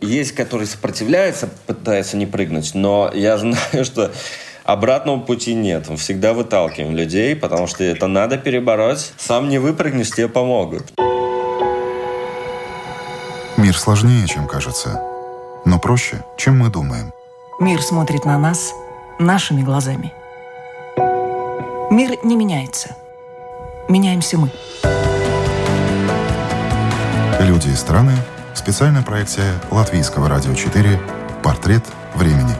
Есть, которые сопротивляются, пытаются не прыгнуть, но я знаю, что обратного пути нет. Мы всегда выталкиваем людей, потому что это надо перебороть. Сам не выпрыгнешь, тебе помогут. Мир сложнее, чем кажется, но проще, чем мы думаем. Мир смотрит на нас нашими глазами. Мир не меняется. Меняемся мы. Люди и страны. Специальная проекция Латвийского радио 4 «Портрет времени».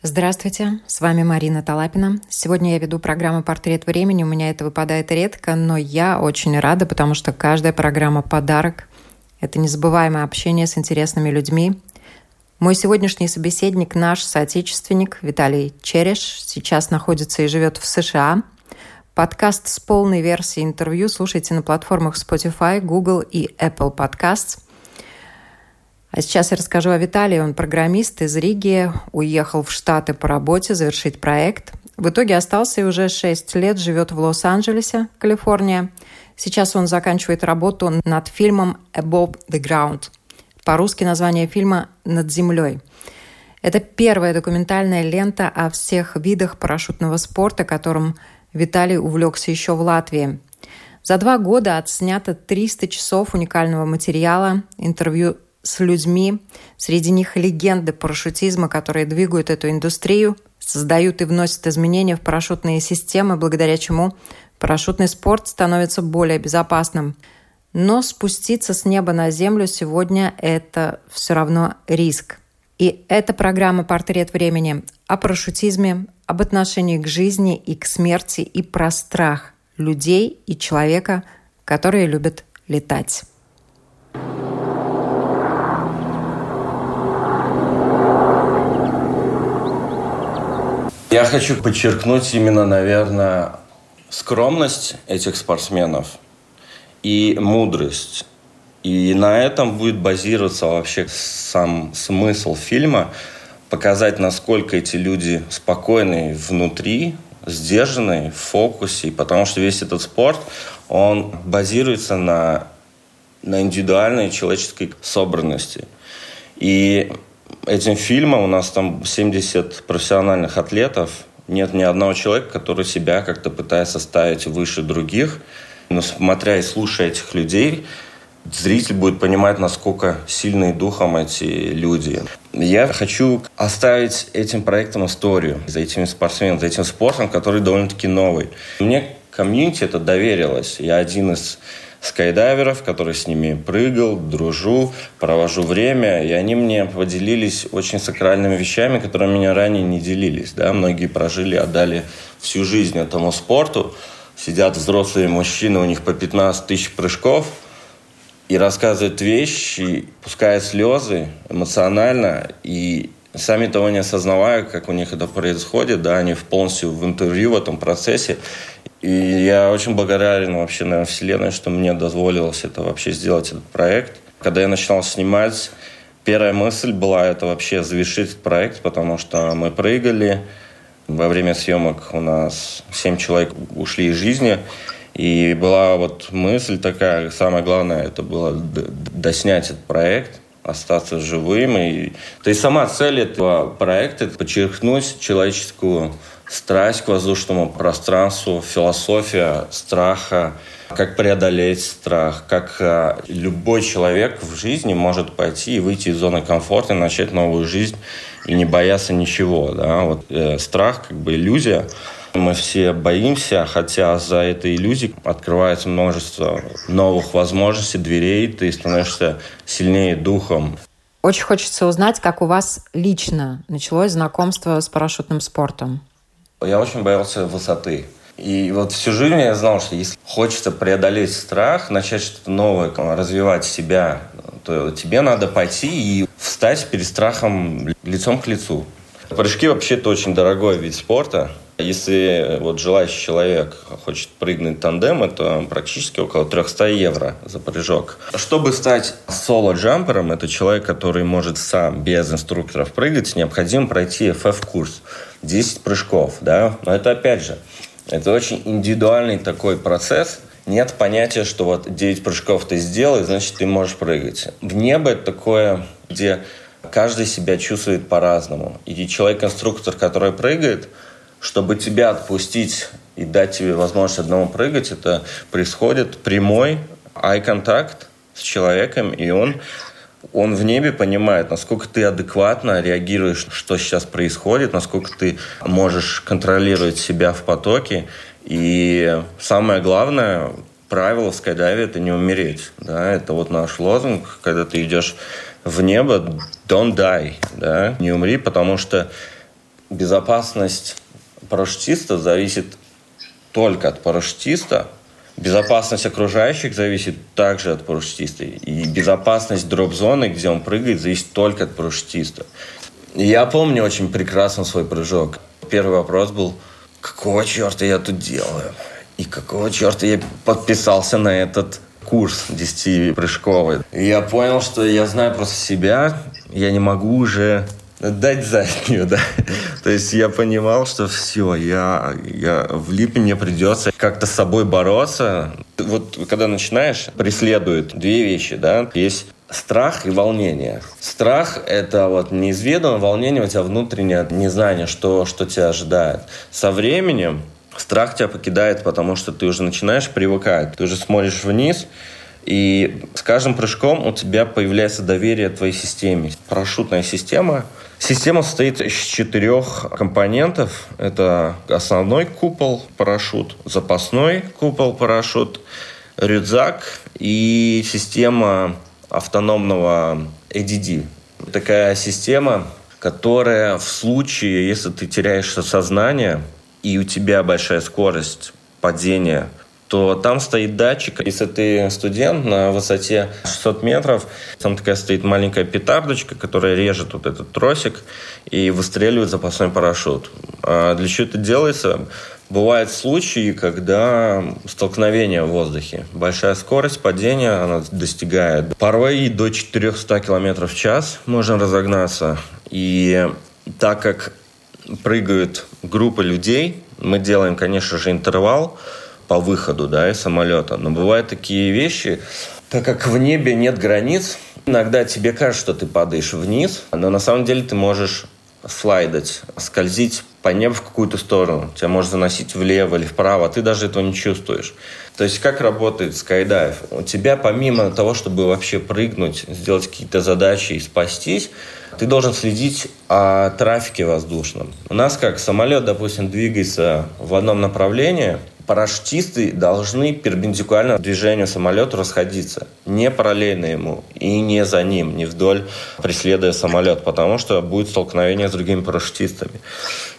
Здравствуйте, с вами Марина Талапина. Сегодня я веду программу «Портрет времени». У меня это выпадает редко, но я очень рада, потому что каждая программа – подарок. Это незабываемое общение с интересными людьми. Мой сегодняшний собеседник – наш соотечественник Виталий Череш. Сейчас находится и живет в США. Подкаст с полной версией интервью слушайте на платформах Spotify, Google и Apple Podcasts – а сейчас я расскажу о Виталии. Он программист из Риги, уехал в Штаты по работе завершить проект. В итоге остался и уже 6 лет живет в Лос-Анджелесе, Калифорния. Сейчас он заканчивает работу над фильмом «Above the Ground». По-русски название фильма «Над землей». Это первая документальная лента о всех видах парашютного спорта, которым Виталий увлекся еще в Латвии. За два года отснято 300 часов уникального материала, интервью с людьми, среди них легенды парашютизма, которые двигают эту индустрию, создают и вносят изменения в парашютные системы, благодаря чему парашютный спорт становится более безопасным. Но спуститься с неба на землю сегодня – это все равно риск. И эта программа «Портрет времени» о парашютизме, об отношении к жизни и к смерти, и про страх людей и человека, которые любят летать. Я хочу подчеркнуть именно, наверное, скромность этих спортсменов и мудрость. И на этом будет базироваться вообще сам смысл фильма, показать, насколько эти люди спокойные внутри, сдержанные в фокусе, потому что весь этот спорт, он базируется на, на индивидуальной человеческой собранности. И этим фильмом у нас там 70 профессиональных атлетов. Нет ни одного человека, который себя как-то пытается ставить выше других. Но смотря и слушая этих людей, зритель будет понимать, насколько сильные духом эти люди. Я хочу оставить этим проектом историю за этими спортсменами, за этим спортом, который довольно-таки новый. Мне комьюнити это доверилось. Я один из скайдайверов, который с ними прыгал, дружу, провожу время, и они мне поделились очень сакральными вещами, которые меня ранее не делились. Да? Многие прожили, отдали всю жизнь этому спорту. Сидят взрослые мужчины, у них по 15 тысяч прыжков, и рассказывают вещи, пускают слезы эмоционально, и сами того не осознавая, как у них это происходит, да, они полностью в интервью в этом процессе. И я очень благодарен вообще, наверное, Вселенной, что мне дозволилось это вообще сделать, этот проект. Когда я начинал снимать, первая мысль была это вообще завершить проект, потому что мы прыгали. Во время съемок у нас семь человек ушли из жизни. И была вот мысль такая, самое главное, это было доснять этот проект, остаться живым. И... То есть сама цель этого проекта – подчеркнуть человеческую страсть к воздушному пространству, философия страха, как преодолеть страх, как э, любой человек в жизни может пойти и выйти из зоны комфорта и начать новую жизнь и не бояться ничего. Да? Вот, э, страх как бы иллюзия. Мы все боимся, хотя за этой иллюзией открывается множество новых возможностей, дверей, ты становишься сильнее духом. Очень хочется узнать, как у вас лично началось знакомство с парашютным спортом. Я очень боялся высоты. И вот всю жизнь я знал, что если хочется преодолеть страх, начать что-то новое, развивать себя, то тебе надо пойти и встать перед страхом лицом к лицу. Прыжки вообще это очень дорогой вид спорта. Если вот желающий человек хочет прыгнуть тандем, это практически около 300 евро за прыжок. Чтобы стать соло-джампером, это человек, который может сам без инструкторов прыгать, необходимо пройти FF-курс. 10 прыжков, да. Но это опять же, Это очень индивидуальный такой процесс. Нет понятия, что вот 9 прыжков ты сделал, и значит ты можешь прыгать. В небо это такое, где каждый себя чувствует по-разному. И человек-конструктор, который прыгает, чтобы тебя отпустить и дать тебе возможность одному прыгать, это происходит прямой eye contact с человеком, и он он в небе понимает, насколько ты адекватно реагируешь, что сейчас происходит, насколько ты можешь контролировать себя в потоке. И самое главное, правило в скайдайве – это не умереть. Да? Это вот наш лозунг, когда ты идешь в небо, don't die, да? не умри, потому что безопасность парашютиста зависит только от парашютиста, Безопасность окружающих зависит также от парашютиста. И безопасность дроп-зоны, где он прыгает, зависит только от парашютиста. я помню очень прекрасно свой прыжок. Первый вопрос был, какого черта я тут делаю? И какого черта я подписался на этот курс 10-прыжковый. И я понял, что я знаю просто себя, я не могу уже дать заднюю, да. То есть я понимал, что все, я, я влип, мне придется как-то с собой бороться. Вот когда начинаешь, преследуют две вещи, да. Есть страх и волнение. Страх – это вот неизведанное, волнение у тебя внутреннее незнание, что, что тебя ожидает. Со временем страх тебя покидает, потому что ты уже начинаешь привыкать. Ты уже смотришь вниз, и с каждым прыжком у тебя появляется доверие твоей системе. Парашютная система Система состоит из четырех компонентов. Это основной купол парашют, запасной купол парашют, рюкзак и система автономного ADD. Такая система, которая в случае, если ты теряешь сознание и у тебя большая скорость падения то там стоит датчик. Если ты студент на высоте 600 метров, там такая стоит маленькая петардочка, которая режет вот этот тросик и выстреливает запасной парашют. А для чего это делается? Бывают случаи, когда столкновение в воздухе. Большая скорость падения, она достигает порой и до 400 км в час можно разогнаться. И так как прыгают группы людей, мы делаем, конечно же, интервал – по выходу да, из самолета. Но бывают такие вещи, так как в небе нет границ, иногда тебе кажется, что ты падаешь вниз, но на самом деле ты можешь слайдать, скользить по небу в какую-то сторону. Тебя может заносить влево или вправо, а ты даже этого не чувствуешь. То есть как работает скайдайв? У тебя помимо того, чтобы вообще прыгнуть, сделать какие-то задачи и спастись, ты должен следить о трафике воздушном. У нас как самолет, допустим, двигается в одном направлении – парашютисты должны перпендикулярно движению самолета расходиться, не параллельно ему и не за ним, не вдоль преследуя самолет, потому что будет столкновение с другими парашютистами.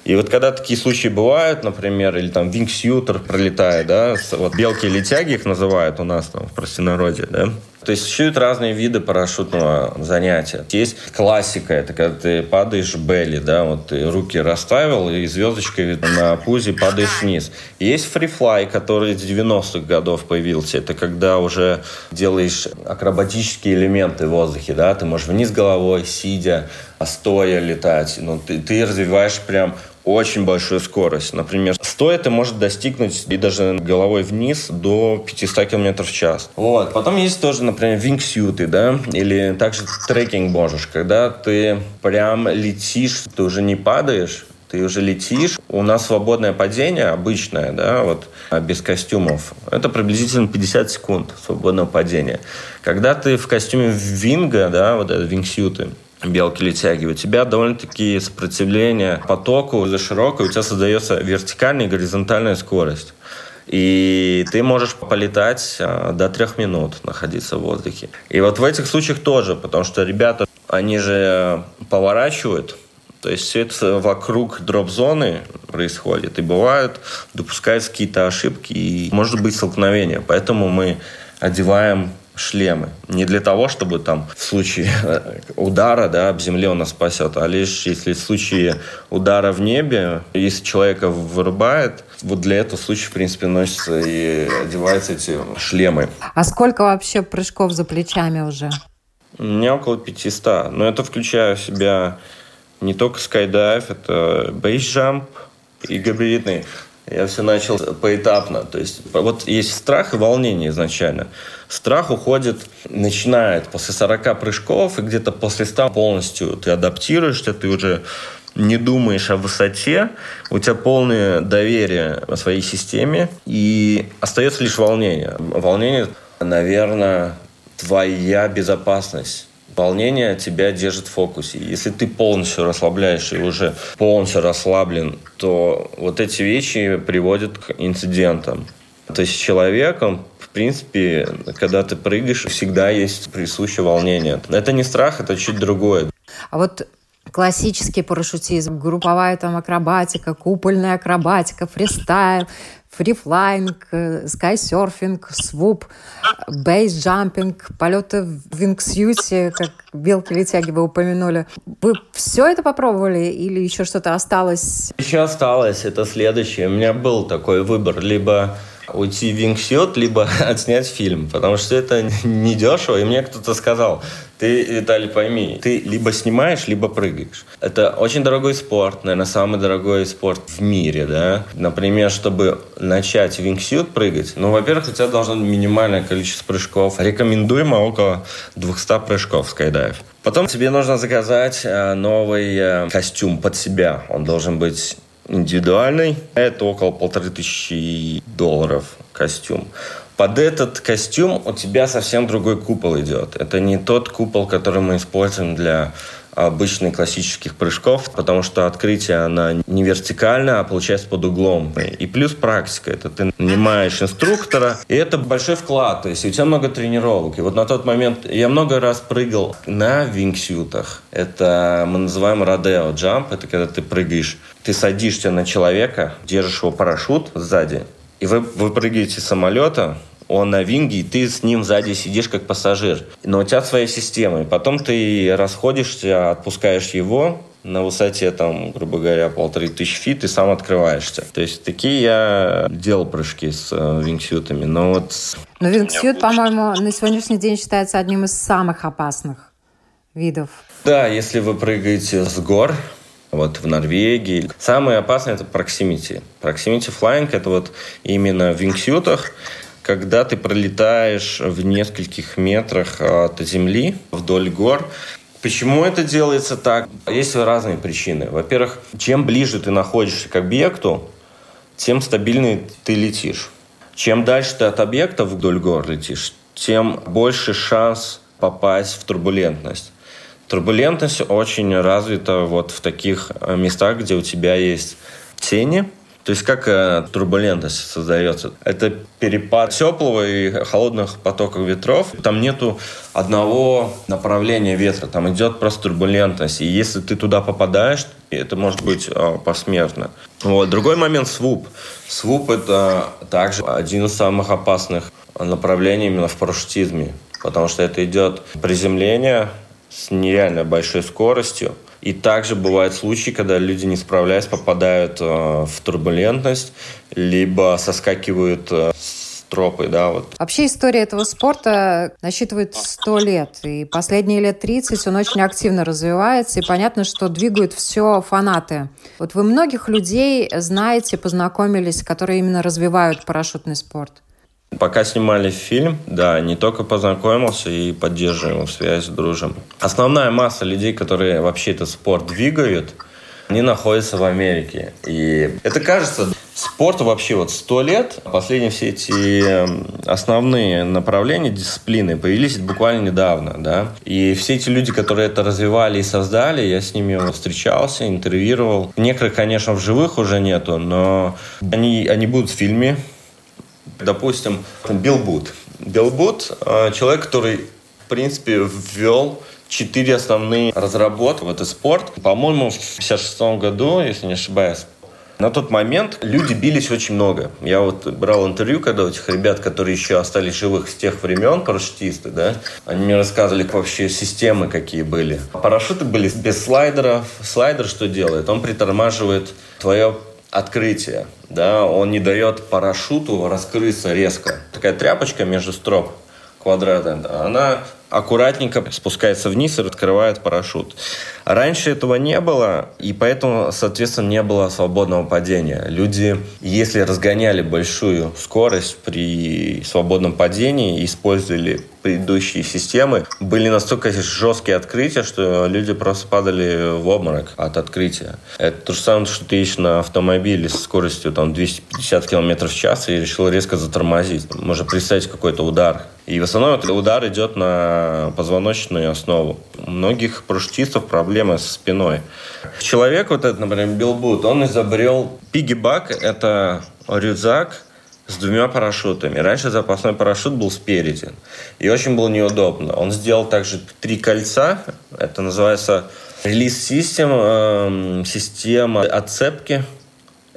И вот когда такие случаи бывают, например, или там вингсьютер пролетает, да, вот белки-летяги их называют у нас там в простонародье, да, то есть существуют разные виды парашютного занятия. Есть классика, это когда ты падаешь в белли, да, вот ты руки расставил и звездочкой на пузе падаешь вниз. Есть фрифлай, который с 90-х годов появился. Это когда уже делаешь акробатические элементы в воздухе, да, ты можешь вниз головой, сидя, стоя летать. Ну, ты, ты развиваешь прям очень большую скорость. Например, стоя ты может достигнуть и даже головой вниз до 500 км в час. Вот. Потом есть тоже, например, вингсюты, да, или также трекинг можешь, когда ты прям летишь, ты уже не падаешь, ты уже летишь. У нас свободное падение обычное, да, вот без костюмов. Это приблизительно 50 секунд свободного падения. Когда ты в костюме винга, да, вот это вингсюты, белки-летяги, у тебя довольно-таки сопротивление потоку за широкое, у тебя создается вертикальная и горизонтальная скорость. И ты можешь полетать а, до трех минут, находиться в воздухе. И вот в этих случаях тоже, потому что ребята, они же поворачивают, то есть все это вокруг дроп-зоны происходит. И бывают, допускаются какие-то ошибки, и может быть столкновение. Поэтому мы одеваем шлемы. Не для того, чтобы там в случае удара да, об земле он нас спасет, а лишь если в случае удара в небе, если человека вырубает, вот для этого случая, в принципе, носятся и одеваются эти шлемы. А сколько вообще прыжков за плечами уже? У меня около 500. Но это включая в себя не только скайдайв, это бейсджамп и габаритный. Я все начал поэтапно. То есть вот есть страх и волнение изначально. Страх уходит, начинает после 40 прыжков, и где-то после 100 полностью ты адаптируешься, ты уже не думаешь о высоте, у тебя полное доверие о своей системе, и остается лишь волнение. Волнение, наверное, твоя безопасность. Волнение тебя держит в фокусе. Если ты полностью расслабляешь и уже полностью расслаблен, то вот эти вещи приводят к инцидентам. То есть человеком, в принципе, когда ты прыгаешь, всегда есть присущее волнение. Это не страх, это чуть другое. А вот классический парашютизм, групповая там акробатика, купольная акробатика, фристайл, фрифлайнг, скайсерфинг, свуп, бейсджампинг, полеты в вингсьюте, как белки-летяги вы упомянули. Вы все это попробовали или еще что-то осталось? Еще осталось, это следующее. У меня был такой выбор, либо уйти в вингсет, либо отснять фильм, потому что это не дешево. И мне кто-то сказал, ты, Виталий, пойми, ты либо снимаешь, либо прыгаешь. Это очень дорогой спорт, наверное, самый дорогой спорт в мире, да. Например, чтобы начать вингсют прыгать, ну, во-первых, у тебя должно быть минимальное количество прыжков. Рекомендуемо около 200 прыжков скайдайв. Потом тебе нужно заказать э, новый э, костюм под себя. Он должен быть индивидуальный. Это около полторы тысячи долларов костюм. Под этот костюм у тебя совсем другой купол идет. Это не тот купол, который мы используем для обычных классических прыжков, потому что открытие, она не вертикально, а получается под углом. И плюс практика. Это ты нанимаешь инструктора, и это большой вклад. То есть у тебя много тренировок. И вот на тот момент я много раз прыгал на вингсютах. Это мы называем родео джамп. Это когда ты прыгаешь, ты садишься на человека, держишь его парашют сзади, и вы, вы прыгаете с самолета, он на wing е, и ты с ним сзади сидишь как пассажир. Но у тебя своя система. И потом ты расходишься, отпускаешь его, на высоте, там, грубо говоря, полторы тысячи feet, и сам открываешься. То есть такие я делал прыжки с э, вингсьютами, но вот... Но вингсьют, по-моему, на сегодняшний день считается одним из самых опасных видов. Да, если вы прыгаете с гор, вот в Норвегии. Самое опасное это proximity. Proximity flying это вот именно в вингсютах когда ты пролетаешь в нескольких метрах от земли вдоль гор. Почему это делается так? Есть разные причины. Во-первых, чем ближе ты находишься к объекту, тем стабильнее ты летишь. Чем дальше ты от объекта вдоль гор летишь, тем больше шанс попасть в турбулентность. Турбулентность очень развита вот в таких местах, где у тебя есть тени, то есть как э, турбулентность создается? Это перепад теплого и холодных потоков ветров. Там нету одного направления ветра, там идет просто турбулентность. И если ты туда попадаешь, это может быть э, посмертно. Вот. Другой момент – свуп. Свуп – это также один из самых опасных направлений именно в парашютизме, потому что это идет приземление с нереально большой скоростью, и также бывают случаи, когда люди, не справляясь, попадают э, в турбулентность, либо соскакивают э, с тропы, да, вот. Вообще история этого спорта насчитывает 100 лет, и последние лет 30 он очень активно развивается, и понятно, что двигают все фанаты. Вот вы многих людей знаете, познакомились, которые именно развивают парашютный спорт? Пока снимали фильм, да, не только познакомился и поддерживаем связь, дружим. Основная масса людей, которые вообще этот спорт двигают, они находятся в Америке. И это кажется, спорту вообще вот сто лет. Последние все эти эм, основные направления, дисциплины появились буквально недавно, да. И все эти люди, которые это развивали и создали, я с ними встречался, интервьюировал. Некоторых, конечно, в живых уже нету, но они, они будут в фильме, Допустим, Билл Бут. Билл Бут – человек, который, в принципе, ввел четыре основные разработки в этот спорт. По-моему, в 56 году, если не ошибаюсь, на тот момент люди бились очень много. Я вот брал интервью, когда у этих ребят, которые еще остались живых с тех времен, парашютисты, да, они мне рассказывали вообще системы какие были. Парашюты были без слайдеров. Слайдер что делает? Он притормаживает твое открытие, да, он не дает парашюту раскрыться резко. Такая тряпочка между строп квадратная, она аккуратненько спускается вниз и открывает парашют. Раньше этого не было, и поэтому, соответственно, не было свободного падения. Люди, если разгоняли большую скорость при свободном падении, использовали предыдущие системы, были настолько жесткие открытия, что люди просто падали в обморок от открытия. Это то же самое, что ты едешь на автомобиле с скоростью там, 250 км в час и решил резко затормозить. Можно представить какой-то удар. И в основном этот удар идет на позвоночную основу. У многих парашютистов проблемы со спиной. Человек вот этот, например, Билбут, он изобрел пигибак. Это рюкзак, с двумя парашютами. Раньше запасной парашют был спереди. И очень было неудобно. Он сделал также три кольца. Это называется релиз-систем, система отцепки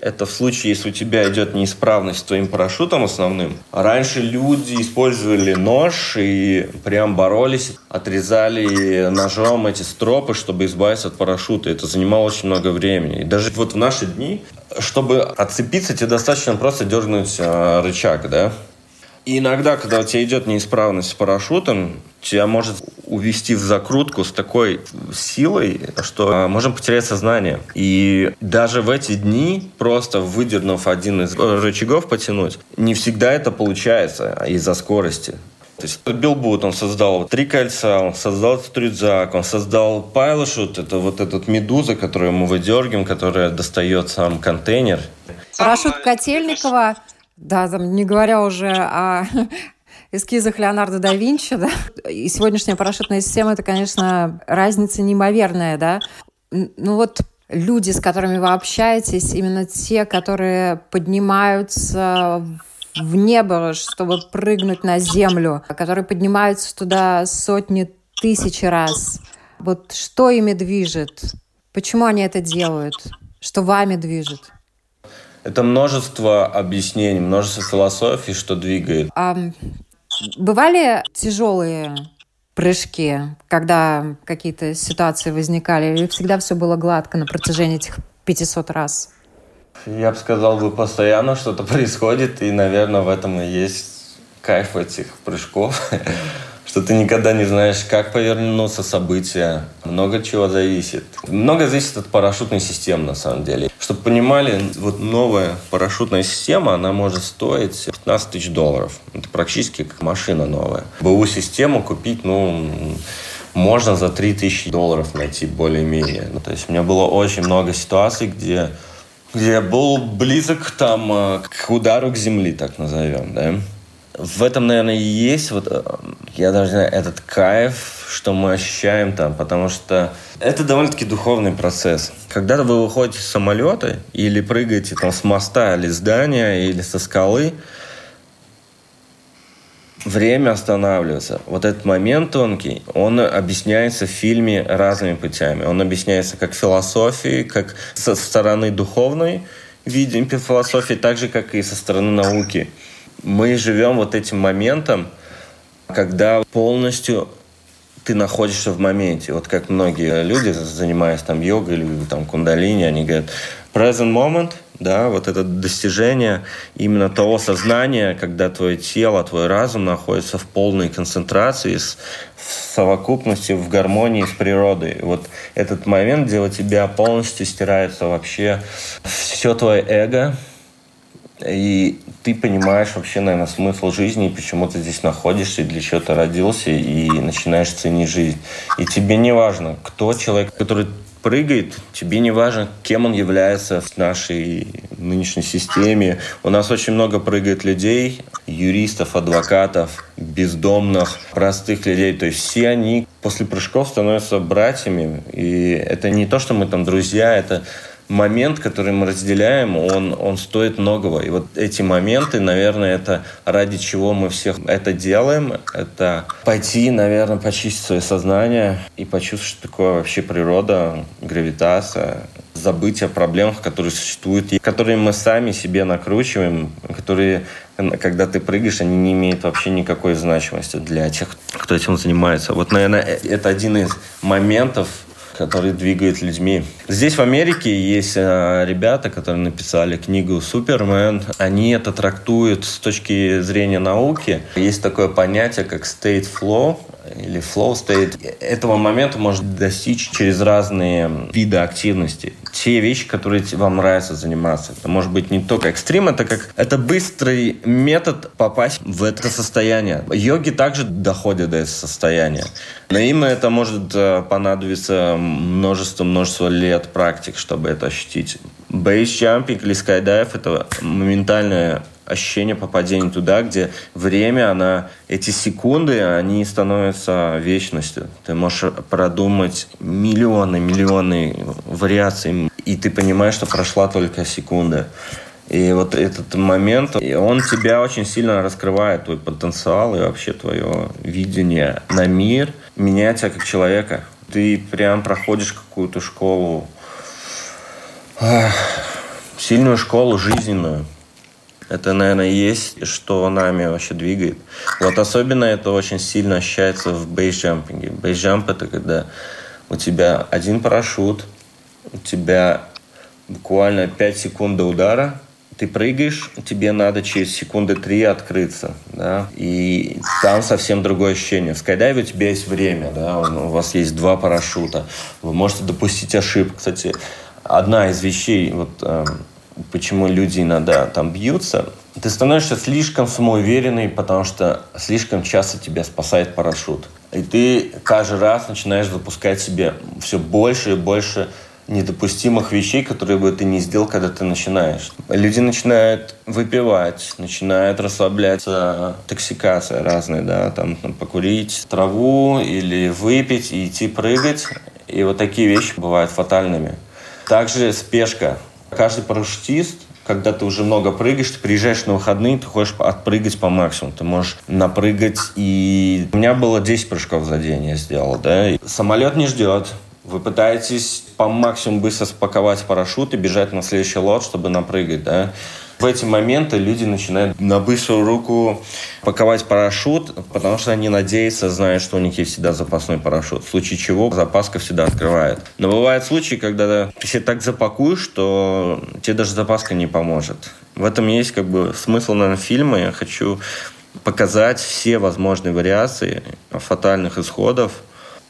это в случае, если у тебя идет неисправность с твоим парашютом основным. Раньше люди использовали нож и прям боролись, отрезали ножом эти стропы, чтобы избавиться от парашюта. Это занимало очень много времени. И даже вот в наши дни, чтобы отцепиться, тебе достаточно просто дернуть э, рычаг, да? И иногда, когда у тебя идет неисправность с парашютом, тебя может увести в закрутку с такой силой, что а, можем потерять сознание. И даже в эти дни, просто выдернув один из рычагов потянуть, не всегда это получается из-за скорости. То есть Билбут, он создал три кольца, он создал этот он создал пайлошут, это вот этот медуза, которую мы выдергиваем, которая достает сам контейнер. Парашют Котельникова, да, там, не говоря уже о эскизах Леонардо да Винчи, да, и сегодняшняя парашютная система, это, конечно, разница неимоверная, да. Ну вот люди, с которыми вы общаетесь, именно те, которые поднимаются в небо, чтобы прыгнуть на землю, которые поднимаются туда сотни тысяч раз. Вот что ими движет? Почему они это делают? Что вами движет? Это множество объяснений, множество философий, что двигает. А Бывали тяжелые прыжки, когда какие-то ситуации возникали, или всегда все было гладко на протяжении этих 500 раз? Я бы сказал, бы постоянно что-то происходит, и, наверное, в этом и есть кайф этих прыжков, что ты никогда не знаешь, как повернутся события. Много чего зависит. Много зависит от парашютной системы, на самом деле. Чтобы понимали, вот новая парашютная система, она может стоить 15 тысяч долларов. Это практически как машина новая. БУ-систему купить, ну, можно за 3 тысячи долларов найти более-менее. Ну, то есть у меня было очень много ситуаций, где, где я был близок там, э, к удару к земли, так назовем, да в этом, наверное, и есть вот, э, я даже не знаю, этот кайф, что мы ощущаем там, потому что это довольно-таки духовный процесс. Когда вы выходите с самолета или прыгаете там с моста или здания, или со скалы, время останавливается. Вот этот момент тонкий, он объясняется в фильме разными путями. Он объясняется как философией, как со стороны духовной видим философии, так же, как и со стороны науки мы живем вот этим моментом, когда полностью ты находишься в моменте. Вот как многие люди, занимаясь там йогой или там кундалини, они говорят, present moment, да, вот это достижение именно того сознания, когда твое тело, твой разум находится в полной концентрации, в совокупности, в гармонии с природой. Вот этот момент, где у тебя полностью стирается вообще все твое эго, и ты понимаешь вообще, наверное, смысл жизни, почему ты здесь находишься, и для чего ты родился, и начинаешь ценить жизнь. И тебе не важно, кто человек, который прыгает, тебе не важно, кем он является в нашей нынешней системе. У нас очень много прыгает людей, юристов, адвокатов, бездомных, простых людей. То есть все они после прыжков становятся братьями. И это не то, что мы там друзья, это момент, который мы разделяем, он, он стоит многого. И вот эти моменты, наверное, это ради чего мы всех это делаем. Это пойти, наверное, почистить свое сознание и почувствовать, что такое вообще природа, гравитация, забыть о проблемах, которые существуют, и которые мы сами себе накручиваем, которые, когда ты прыгаешь, они не имеют вообще никакой значимости для тех, кто этим занимается. Вот, наверное, э, это один из моментов, который двигает людьми. Здесь в Америке есть э, ребята, которые написали книгу «Супермен». Они это трактуют с точки зрения науки. Есть такое понятие, как state flow, или flow state. Этого момента можно достичь через разные виды активности. Те вещи, которые вам нравится заниматься. Это может быть не только экстрим, это как это быстрый метод попасть в это состояние. Йоги также доходят до этого состояния. Но им это может э, понадобиться множество-множество лет практик, чтобы это ощутить. Бейсджампинг или скайдайв – это моментальное ощущение попадения туда, где время, она, эти секунды, они становятся вечностью. Ты можешь продумать миллионы, миллионы вариаций, и ты понимаешь, что прошла только секунда. И вот этот момент, он тебя очень сильно раскрывает, твой потенциал и вообще твое видение на мир, меняет тебя как человека. Ты прям проходишь какую-то школу, сильную школу жизненную. Это, наверное, есть, что нами вообще двигает. Вот особенно это очень сильно ощущается в бейсджампинге. Бейсджамп – это когда у тебя один парашют, у тебя буквально 5 секунд до удара, ты прыгаешь, тебе надо через секунды три открыться, да, и там совсем другое ощущение. В скайдайве у тебя есть время, да, у вас есть два парашюта, вы можете допустить ошибку. Кстати, одна из вещей, вот эм, почему люди иногда там бьются, ты становишься слишком самоуверенный, потому что слишком часто тебя спасает парашют. И ты каждый раз начинаешь запускать себе все больше и больше недопустимых вещей, которые бы ты не сделал, когда ты начинаешь. Люди начинают выпивать, начинают расслабляться, токсикация разная, да, там покурить траву или выпить и идти прыгать. И вот такие вещи бывают фатальными. Также спешка. Каждый парашютист когда ты уже много прыгаешь, ты приезжаешь на выходные, ты хочешь отпрыгать по максимуму. Ты можешь напрыгать. И у меня было 10 прыжков за день я сделал, да. И самолет не ждет. Вы пытаетесь по максимуму быстро спаковать парашют и бежать на следующий лот, чтобы напрыгать, да. В эти моменты люди начинают на быструю руку паковать парашют, потому что они надеются, зная, что у них есть всегда запасной парашют. В случае чего запаска всегда открывает. Но бывают случаи, когда ты себе так запакуешь, что тебе даже запаска не поможет. В этом есть как бы смысл, наверное, фильма. Я хочу показать все возможные вариации фатальных исходов,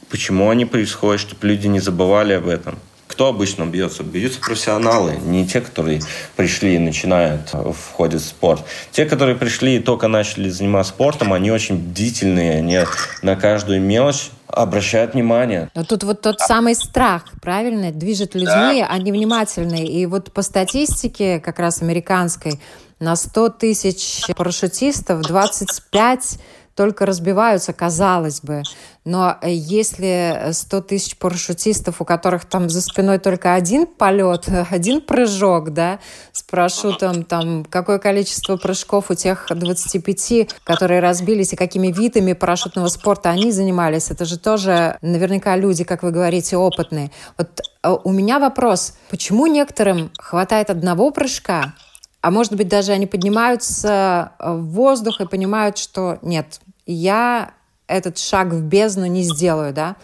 почему они происходят, чтобы люди не забывали об этом. Кто обычно бьется? Бьются профессионалы, не те, которые пришли и начинают, э, входят в спорт. Те, которые пришли и только начали заниматься спортом, они очень бдительные, они на каждую мелочь обращают внимание. Но тут вот тот самый страх, правильно, движет людьми, да. они внимательные. И вот по статистике, как раз американской, на 100 тысяч парашютистов 25 только разбиваются, казалось бы. Но э, если 100 тысяч парашютистов, у которых там за спиной только один полет, один прыжок, да, с парашютом, там, какое количество прыжков у тех 25, которые разбились, и какими видами парашютного спорта они занимались, это же тоже наверняка люди, как вы говорите, опытные. Вот э, у меня вопрос, почему некоторым хватает одного прыжка, а может быть, даже они поднимаются э, в воздух и понимают, что нет, я этот шаг в бездну не сделаю, да,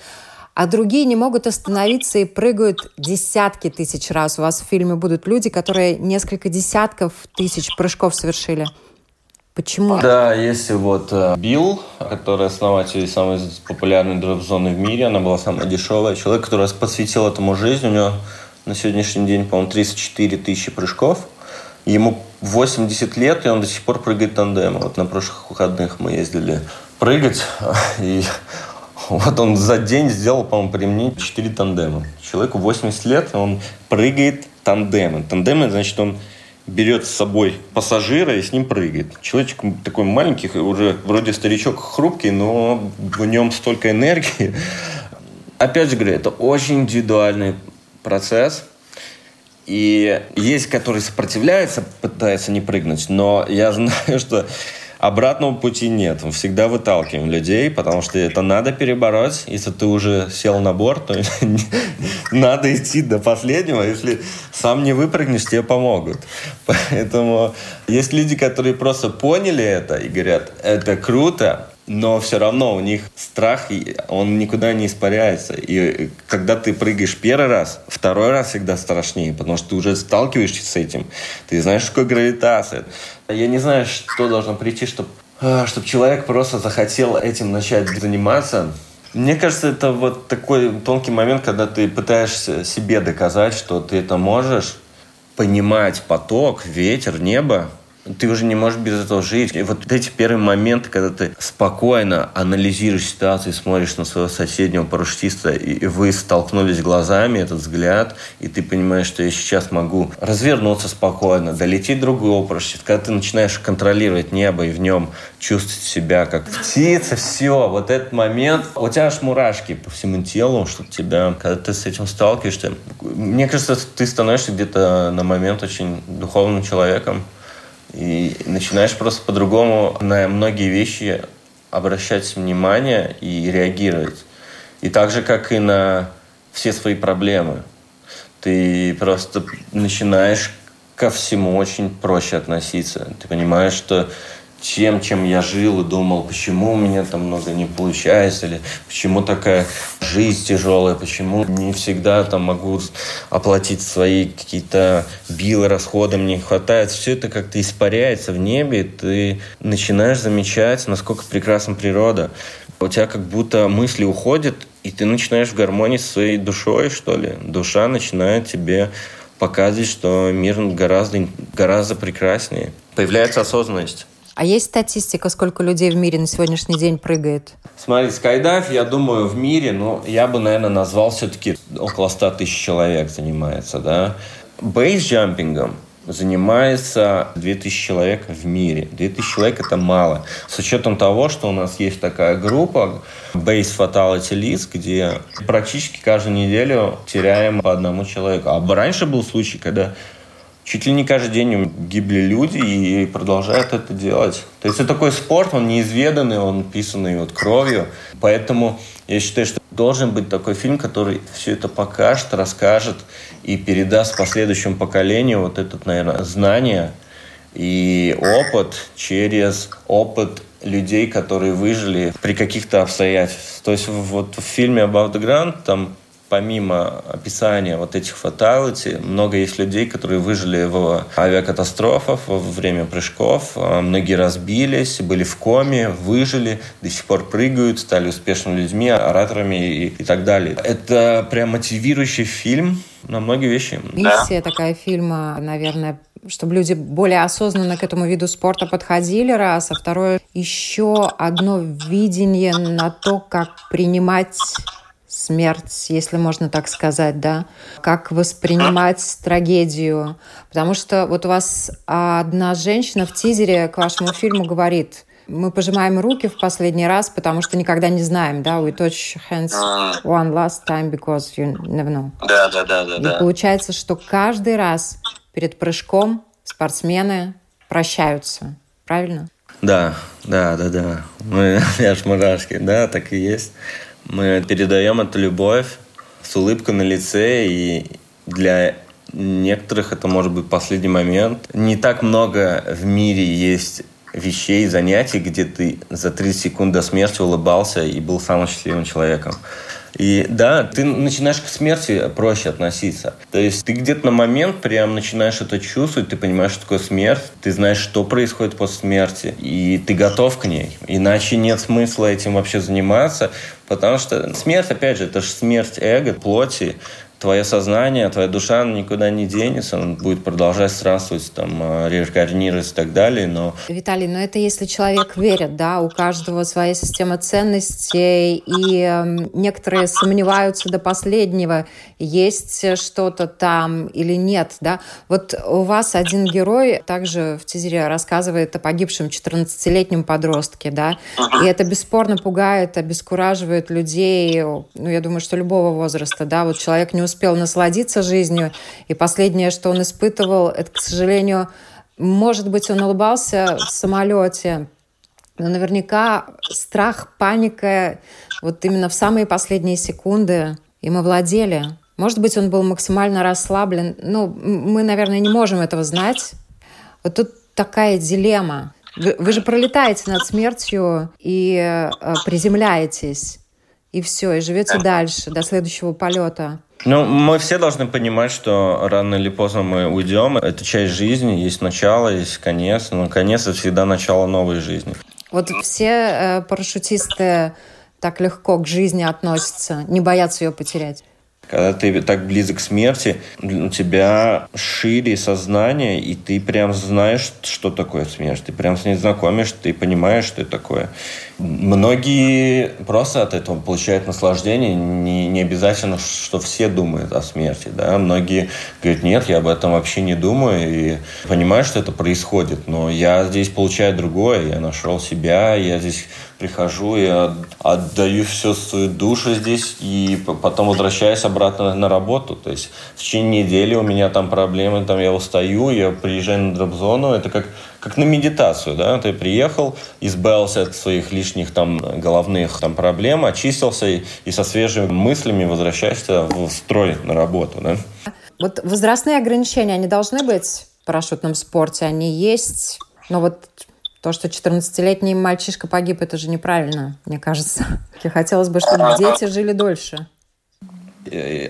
а другие не могут остановиться и прыгают десятки тысяч раз. У вас в фильме будут люди, которые несколько десятков тысяч прыжков совершили. Почему? Да, есть вот э, Билл, который основатель самой популярной дроп-зоны в мире. Она была самая дешевая. Человек, который посвятил этому жизнь. У него на сегодняшний день, по-моему, 34 тысячи прыжков. Ему 80 лет, и он до сих пор прыгает тандемом. Вот на прошлых выходных мы ездили прыгать, и вот он за день сделал, по-моему, при мне 4 тандема. Человеку 80 лет, он прыгает тандемы. Тандемы, значит, он берет с собой пассажира и с ним прыгает. Человечек такой маленький, уже вроде старичок хрупкий, но в нем столько энергии. Опять же говорю, это очень индивидуальный процесс – и есть, которые сопротивляются, пытаются не прыгнуть, но я знаю, что обратного пути нет. Мы всегда выталкиваем людей, потому что это надо перебороть. Если ты уже сел на борт, то надо идти до последнего. Если сам не выпрыгнешь, тебе помогут. Поэтому есть люди, которые просто поняли это и говорят, это круто, но все равно у них страх, он никуда не испаряется. И когда ты прыгаешь первый раз, второй раз всегда страшнее, потому что ты уже сталкиваешься с этим. Ты знаешь, такое гравитация. Я не знаю, что должно прийти, чтобы а, чтобы человек просто захотел этим начать заниматься. Мне кажется, это вот такой тонкий момент, когда ты пытаешься себе доказать, что ты это можешь, понимать поток, ветер, небо, ты уже не можешь без этого жить. И вот эти первые моменты, когда ты спокойно анализируешь ситуацию, смотришь на своего соседнего парашютиста, и вы столкнулись глазами, этот взгляд, и ты понимаешь, что я сейчас могу развернуться спокойно, долететь другого парашютиста. Когда ты начинаешь контролировать небо и в нем чувствовать себя как птица, все, вот этот момент, у тебя аж мурашки по всему телу, что тебя, когда ты с этим сталкиваешься, мне кажется, ты становишься где-то на момент очень духовным человеком, и начинаешь просто по-другому на многие вещи обращать внимание и реагировать. И так же, как и на все свои проблемы. Ты просто начинаешь ко всему очень проще относиться. Ты понимаешь, что тем, чем я жил и думал, почему у меня там много не получается, или почему такая жизнь тяжелая, почему не всегда там могу оплатить свои какие-то билы, расходы, мне не хватает. Все это как-то испаряется в небе, и ты начинаешь замечать, насколько прекрасна природа. У тебя как будто мысли уходят, и ты начинаешь в гармонии со своей душой, что ли. Душа начинает тебе показывать, что мир гораздо, гораздо прекраснее. Появляется осознанность. А есть статистика, сколько людей в мире на сегодняшний день прыгает? Смотри, скайдайв, я думаю, в мире, ну, я бы, наверное, назвал все-таки около 100 тысяч человек занимается, да. Бейсджампингом занимается 2000 человек в мире. 2000 человек – это мало. С учетом того, что у нас есть такая группа Base Fatality List, где практически каждую неделю теряем по одному человеку. А раньше был случай, когда чуть ли не каждый день гибли люди и продолжают это делать. То есть это такой спорт, он неизведанный, он писанный вот кровью. Поэтому я считаю, что должен быть такой фильм, который все это покажет, расскажет и передаст последующему поколению вот это, наверное, знание и опыт через опыт людей, которые выжили при каких-то обстоятельствах. То есть вот в фильме Above the Ground там помимо описания вот этих фаталити, много есть людей, которые выжили в авиакатастрофах во время прыжков. А, многие разбились, были в коме, выжили, до сих пор прыгают, стали успешными людьми, ораторами и, и так далее. Это прям мотивирующий фильм на многие вещи. Миссия да. такая фильма, наверное, чтобы люди более осознанно к этому виду спорта подходили, раз. А второе, еще одно видение на то, как принимать смерть, если можно так сказать, да, как воспринимать трагедию. Потому что вот у вас одна женщина в тизере к вашему фильму говорит, мы пожимаем руки в последний раз, потому что никогда не знаем, да, we touch hands one last time because you never know. Да, да, да, да. И да. получается, что каждый раз перед прыжком спортсмены прощаются, правильно? Да, да, да, да. Мы, я ж мурашки, да, так и есть. Мы передаем эту любовь с улыбкой на лице, и для некоторых это может быть последний момент. Не так много в мире есть вещей, занятий, где ты за 30 секунд до смерти улыбался и был самым счастливым человеком. И да, ты начинаешь к смерти проще относиться. То есть ты где-то на момент прям начинаешь это чувствовать, ты понимаешь, что такое смерть, ты знаешь, что происходит после смерти, и ты готов к ней. Иначе нет смысла этим вообще заниматься, потому что смерть, опять же, это же смерть эго, плоти, твое сознание, твоя душа никуда не денется, он будет продолжать странствовать, там, а, реинкарнироваться и так далее, но... Виталий, но это если человек верит, да, у каждого своя система ценностей, и э, некоторые сомневаются до последнего, есть что-то там или нет, да. Вот у вас один герой также в тизере рассказывает о погибшем 14-летнем подростке, да, и это бесспорно пугает, обескураживает людей, ну, я думаю, что любого возраста, да, вот человек не успел насладиться жизнью. И последнее, что он испытывал, это, к сожалению, может быть, он улыбался в самолете, но наверняка страх, паника вот именно в самые последние секунды им овладели. Может быть, он был максимально расслаблен. Ну, мы, наверное, не можем этого знать. Вот тут такая дилемма. Вы, вы же пролетаете над смертью и э, приземляетесь, и все, и живете дальше, до следующего полета. Ну, мы все должны понимать, что рано или поздно мы уйдем. Это часть жизни, есть начало, есть конец. Но конец – это всегда начало новой жизни. Вот все э, парашютисты так легко к жизни относятся, не боятся ее потерять. Когда ты так близок к смерти, у тебя шире сознание, и ты прям знаешь, что такое смерть. Ты прям с ней знакомишь, ты понимаешь, что это такое. Многие просто от этого получают наслаждение. Не, не обязательно, что все думают о смерти. Да? Многие говорят, нет, я об этом вообще не думаю. И понимаю, что это происходит. Но я здесь получаю другое. Я нашел себя, я здесь прихожу, я отдаю всю свою душу здесь и потом возвращаюсь обратно на работу. То есть в течение недели у меня там проблемы, там я устаю, я приезжаю на дроп-зону, это как, как на медитацию, да, ты приехал, избавился от своих лишних там головных там проблем, очистился и, и со свежими мыслями возвращаешься в строй на работу, да. Вот возрастные ограничения, они должны быть в парашютном спорте, они есть, но вот то, что 14-летний мальчишка погиб, это же неправильно, мне кажется. И хотелось бы, чтобы дети жили дольше.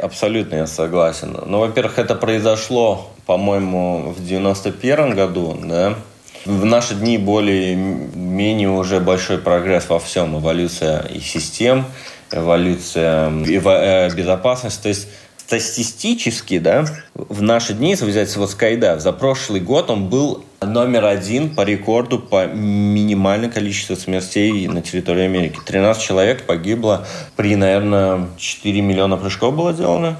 Абсолютно я согласен. Ну, во-первых, это произошло, по-моему, в 91 году, да. В наши дни более-менее уже большой прогресс во всем. Эволюция и систем, эволюция и э, безопасности. То есть статистически, да, в наши дни, если взять вот Скайдайв, за прошлый год он был номер один по рекорду по минимальному количеству смертей на территории Америки. 13 человек погибло при, наверное, 4 миллиона прыжков было сделано.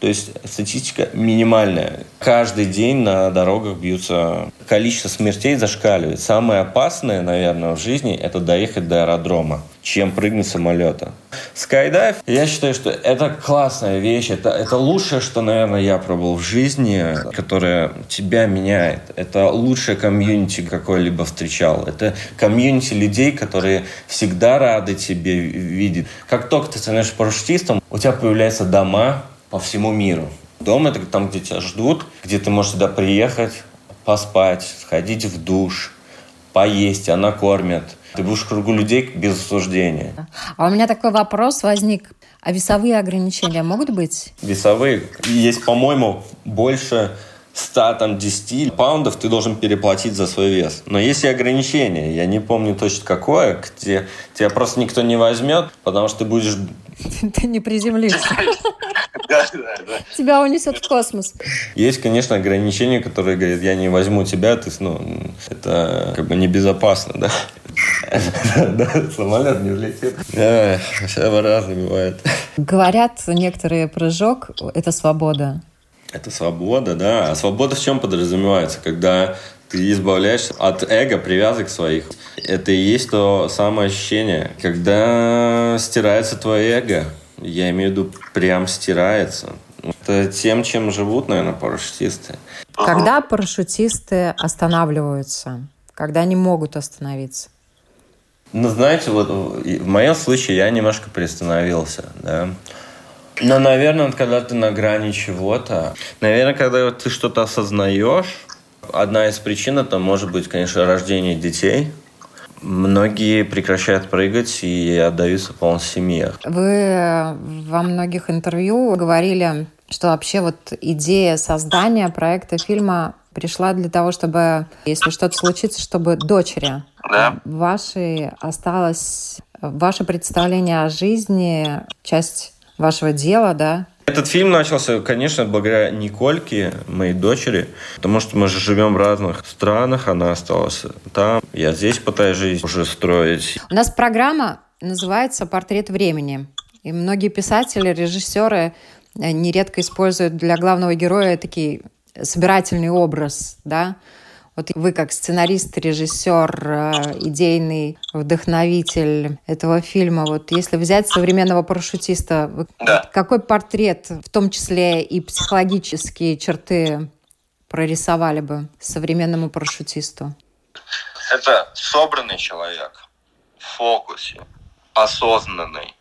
То есть статистика минимальная. Каждый день на дорогах бьются. Количество смертей зашкаливает. Самое опасное, наверное, в жизни – это доехать до аэродрома, чем прыгнуть с самолета. Скайдайв, я считаю, что это классная вещь. Это, это лучшее, что, наверное, я пробовал в жизни, которое тебя меняет. Это лучшее комьюнити, какое-либо встречал. Это комьюнити людей, которые всегда рады тебе видеть. Как только ты становишься парашютистом, у тебя появляются дома, по всему миру. Дом – это там, где тебя ждут, где ты можешь сюда приехать, поспать, сходить в душ, поесть, она кормит. Ты будешь в кругу людей без осуждения. А у меня такой вопрос возник. А весовые ограничения могут быть? Весовые? Есть, по-моему, больше 100, там, 10 паундов ты должен переплатить за свой вес. Но есть и ограничения. Я не помню точно какое, где тебя просто никто не возьмет, потому что ты будешь... Ты не приземлишься. Тебя унесет в космос. Есть, конечно, ограничения, которые говорят, я не возьму тебя, ты, ну, это как бы небезопасно, да? Да, самолет не взлетит. Все по-разному бывает. Говорят, некоторые прыжок – это свобода. Это свобода, да. А свобода в чем подразумевается? Когда ты избавляешься от эго, привязок своих. Это и есть то самое ощущение, когда стирается твое эго. Я имею в виду, прям стирается. Это тем, чем живут, наверное, парашютисты. Когда парашютисты останавливаются? Когда они могут остановиться? Ну, знаете, вот в моем случае я немножко приостановился, да. Но, наверное, когда ты на грани чего-то, наверное, когда ты что-то осознаешь, одна из причин это может быть, конечно, рождение детей. Многие прекращают прыгать и отдаются полностью семье. Вы во многих интервью говорили, что вообще вот идея создания проекта фильма пришла для того, чтобы, если что-то случится, чтобы дочери да. вашей осталось ваше представление о жизни, часть вашего дела, да? Этот фильм начался, конечно, благодаря Никольке, моей дочери, потому что мы же живем в разных странах, она осталась там, я здесь пытаюсь жизнь уже строить. У нас программа называется «Портрет времени». И многие писатели, режиссеры э, нередко используют для главного героя такие собирательный образ, да, вот вы как сценарист, режиссер, э, идейный вдохновитель этого фильма, вот если взять современного парашютиста, да. какой портрет, в том числе и психологические черты, прорисовали бы современному парашютисту? Это собранный человек, в фокусе, осознанный,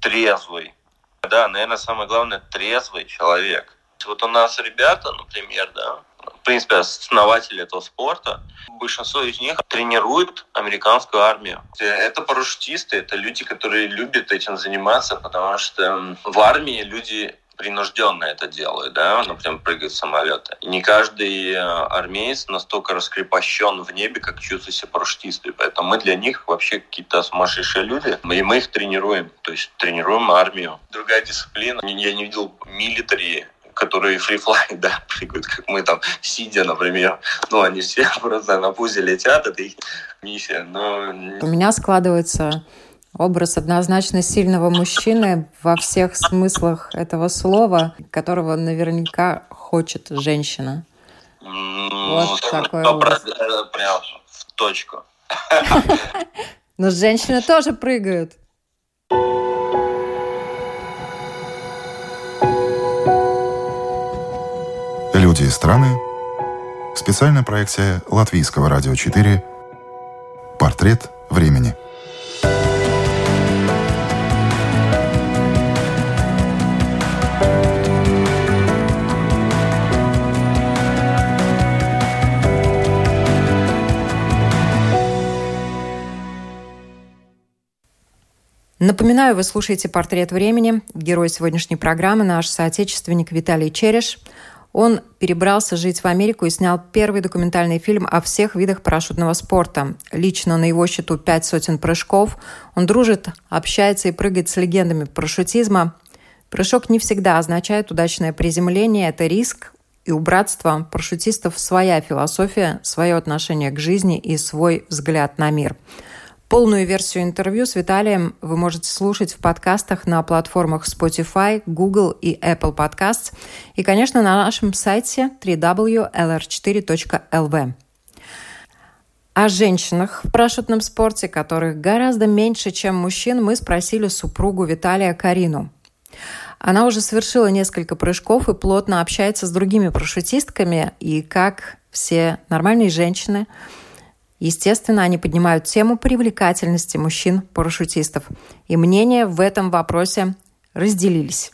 трезвый. Да, наверное, самое главное, трезвый человек. Вот у нас ребята, например, да, в принципе, основатели этого спорта, большинство из них тренируют американскую армию. Это парашютисты, это люди, которые любят этим заниматься, потому что в армии люди принужденно это делают, да, например, прыгают самолеты. И не каждый э, армеец настолько раскрепощен в небе, как чувствуют себя парашютисты. Поэтому мы для них вообще какие-то сумасшедшие люди, и мы их тренируем, то есть тренируем армию. Другая дисциплина, я не видел милитари которые фрифлай, да, прыгают, как мы там, сидя, например. Ну, они все просто на пузе летят, это их миссия. Но... У меня складывается образ однозначно сильного мужчины во всех смыслах этого слова, которого наверняка хочет женщина. Вот такой образ. Э, прям в точку. Но женщины тоже прыгают. Люди и страны. Специальная проекция Латвийского радио 4. Портрет времени. Напоминаю, вы слушаете «Портрет времени». Герой сегодняшней программы – наш соотечественник Виталий Череш. Он перебрался жить в Америку и снял первый документальный фильм о всех видах парашютного спорта. Лично на его счету пять сотен прыжков. Он дружит, общается и прыгает с легендами парашютизма. Прыжок не всегда означает удачное приземление. Это риск, и у братства парашютистов своя философия, свое отношение к жизни и свой взгляд на мир – Полную версию интервью с Виталием вы можете слушать в подкастах на платформах Spotify, Google и Apple Podcasts и, конечно, на нашем сайте www.lr4.lv. О женщинах в парашютном спорте, которых гораздо меньше, чем мужчин, мы спросили супругу Виталия Карину. Она уже совершила несколько прыжков и плотно общается с другими парашютистками, и как все нормальные женщины – Естественно, они поднимают тему привлекательности мужчин-парашютистов. И мнения в этом вопросе разделились.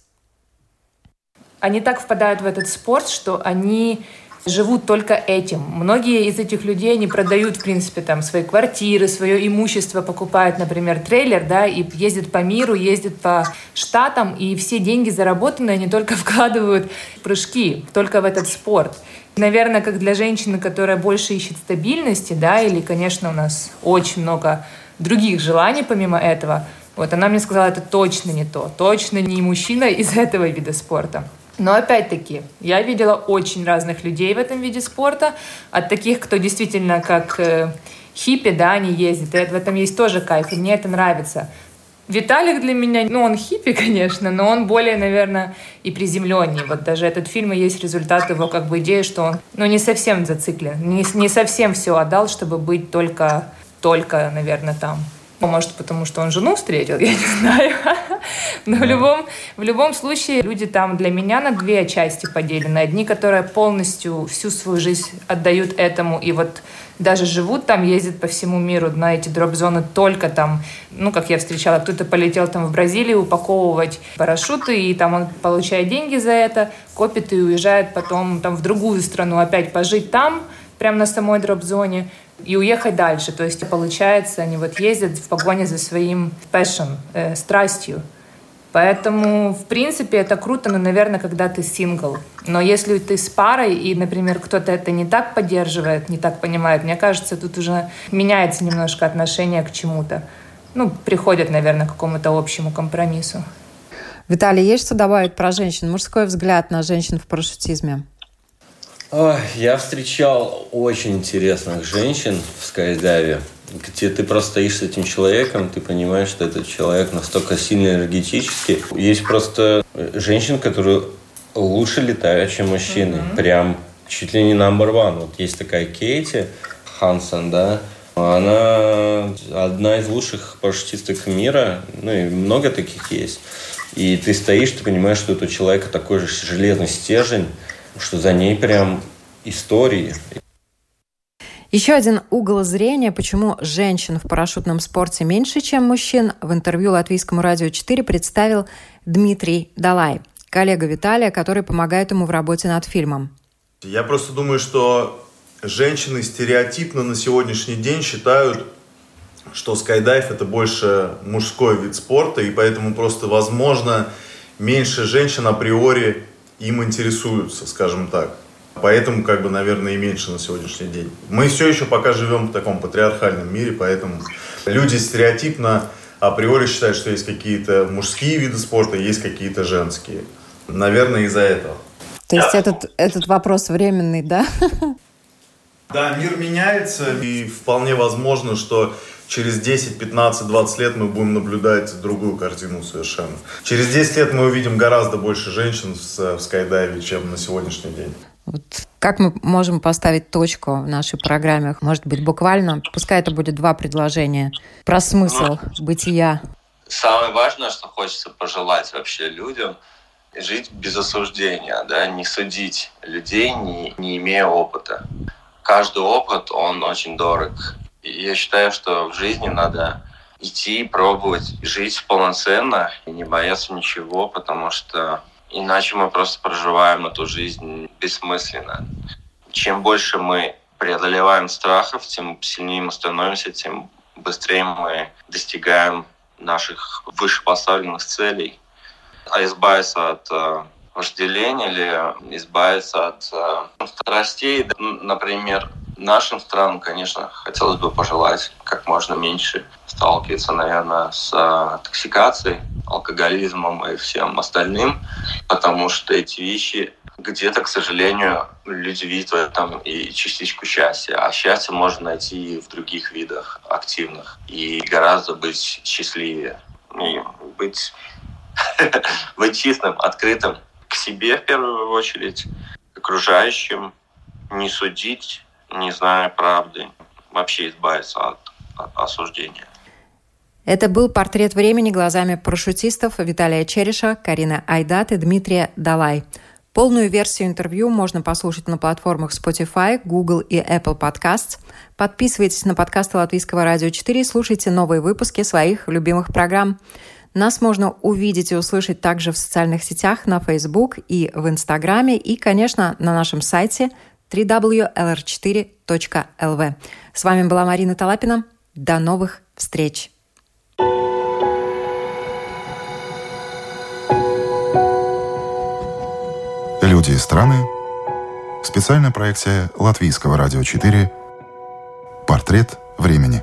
Они так впадают в этот спорт, что они живут только этим. Многие из этих людей, они продают, в принципе, там свои квартиры, свое имущество, покупают, например, трейлер, да, и ездят по миру, ездят по штатам, и все деньги заработанные они только вкладывают в прыжки, только в этот спорт. Наверное, как для женщины, которая больше ищет стабильности, да, или, конечно, у нас очень много других желаний помимо этого, вот она мне сказала, это точно не то, точно не мужчина из этого вида спорта. Но опять-таки, я видела очень разных людей в этом виде спорта, от таких, кто действительно как э, хиппи, да, они ездят, и в этом есть тоже кайф, и мне это нравится. Виталик для меня, ну, он хиппи, конечно, но он более, наверное, и приземленнее. Вот даже этот фильм и есть результат его как бы идеи, что он, ну, не совсем зациклен, не, не совсем все отдал, чтобы быть только, только, наверное, там. Может, потому что он жену встретил, я не знаю. Но в любом, в любом случае люди там для меня на две части поделены. Одни, которые полностью всю свою жизнь отдают этому, и вот даже живут там, ездят по всему миру на эти дроп-зоны только там, ну, как я встречала, кто-то полетел там в Бразилию упаковывать парашюты, и там он получает деньги за это, копит и уезжает потом там в другую страну опять пожить там, прямо на самой дроп-зоне, и уехать дальше. То есть, получается, они вот ездят в погоне за своим passion, э, страстью. Поэтому, в принципе, это круто, но, наверное, когда ты сингл. Но если ты с парой, и, например, кто-то это не так поддерживает, не так понимает, мне кажется, тут уже меняется немножко отношение к чему-то. Ну, приходят, наверное, к какому-то общему компромиссу. Виталий, есть что добавить про женщин? Мужской взгляд на женщин в парашютизме? Ой, я встречал очень интересных женщин в скайдайве где ты просто стоишь с этим человеком, ты понимаешь, что этот человек настолько сильно энергетический. Есть просто женщины, которые лучше летают, чем мужчины. Mm-hmm. Прям чуть ли не number one. Вот есть такая Кейти Хансон, да, она одна из лучших парашютисток мира, ну и много таких есть. И ты стоишь, ты понимаешь, что у человека такой же железный стержень, что за ней прям истории. Еще один угол зрения, почему женщин в парашютном спорте меньше, чем мужчин, в интервью Латвийскому радио 4 представил Дмитрий Далай, коллега Виталия, который помогает ему в работе над фильмом. Я просто думаю, что женщины стереотипно на сегодняшний день считают, что скайдайв это больше мужской вид спорта, и поэтому просто, возможно, меньше женщин априори им интересуются, скажем так. Поэтому, как бы, наверное, и меньше на сегодняшний день. Мы все еще пока живем в таком патриархальном мире, поэтому люди стереотипно априори считают, что есть какие-то мужские виды спорта, есть какие-то женские. Наверное, из-за этого. То есть этот, этот вопрос временный, да? Да, мир меняется, и вполне возможно, что через 10, 15, 20 лет мы будем наблюдать другую картину совершенно. Через 10 лет мы увидим гораздо больше женщин в, в скайдайве, чем на сегодняшний день. Вот как мы можем поставить точку в нашей программе? Может быть, буквально, пускай это будет два предложения, про смысл ну, бытия. Самое важное, что хочется пожелать вообще людям, жить без осуждения, да, не судить людей, не, не имея опыта. Каждый опыт, он очень дорог. Я считаю, что в жизни надо идти, пробовать, жить полноценно и не бояться ничего, потому что Иначе мы просто проживаем эту жизнь бессмысленно. Чем больше мы преодолеваем страхов, тем сильнее мы становимся, тем быстрее мы достигаем наших вышепоставленных целей. А избавиться от э, вожделения или избавиться от э, страстей, например, нашим странам, конечно, хотелось бы пожелать как можно меньше сталкиваться, наверное, с э, токсикацией, алкоголизмом и всем остальным, потому что эти вещи где-то, к сожалению, люди видят этом и частичку счастья. А счастье можно найти и в других видах активных. И гораздо быть счастливее. И быть, быть чистым, открытым к себе в первую очередь, к окружающим, не судить, не зная правды, вообще избавиться от, от осуждения. Это был портрет времени глазами парашютистов Виталия Череша, Карина Айдат и Дмитрия Далай. Полную версию интервью можно послушать на платформах Spotify, Google и Apple Podcasts. Подписывайтесь на подкасты Латвийского радио 4 и слушайте новые выпуски своих любимых программ. Нас можно увидеть и услышать также в социальных сетях, на Facebook и в Инстаграме, и, конечно, на нашем сайте www.lr4.lv. С вами была Марина Талапина. До новых встреч! Люди и страны. Специальная проекция Латвийского радио 4. Портрет времени.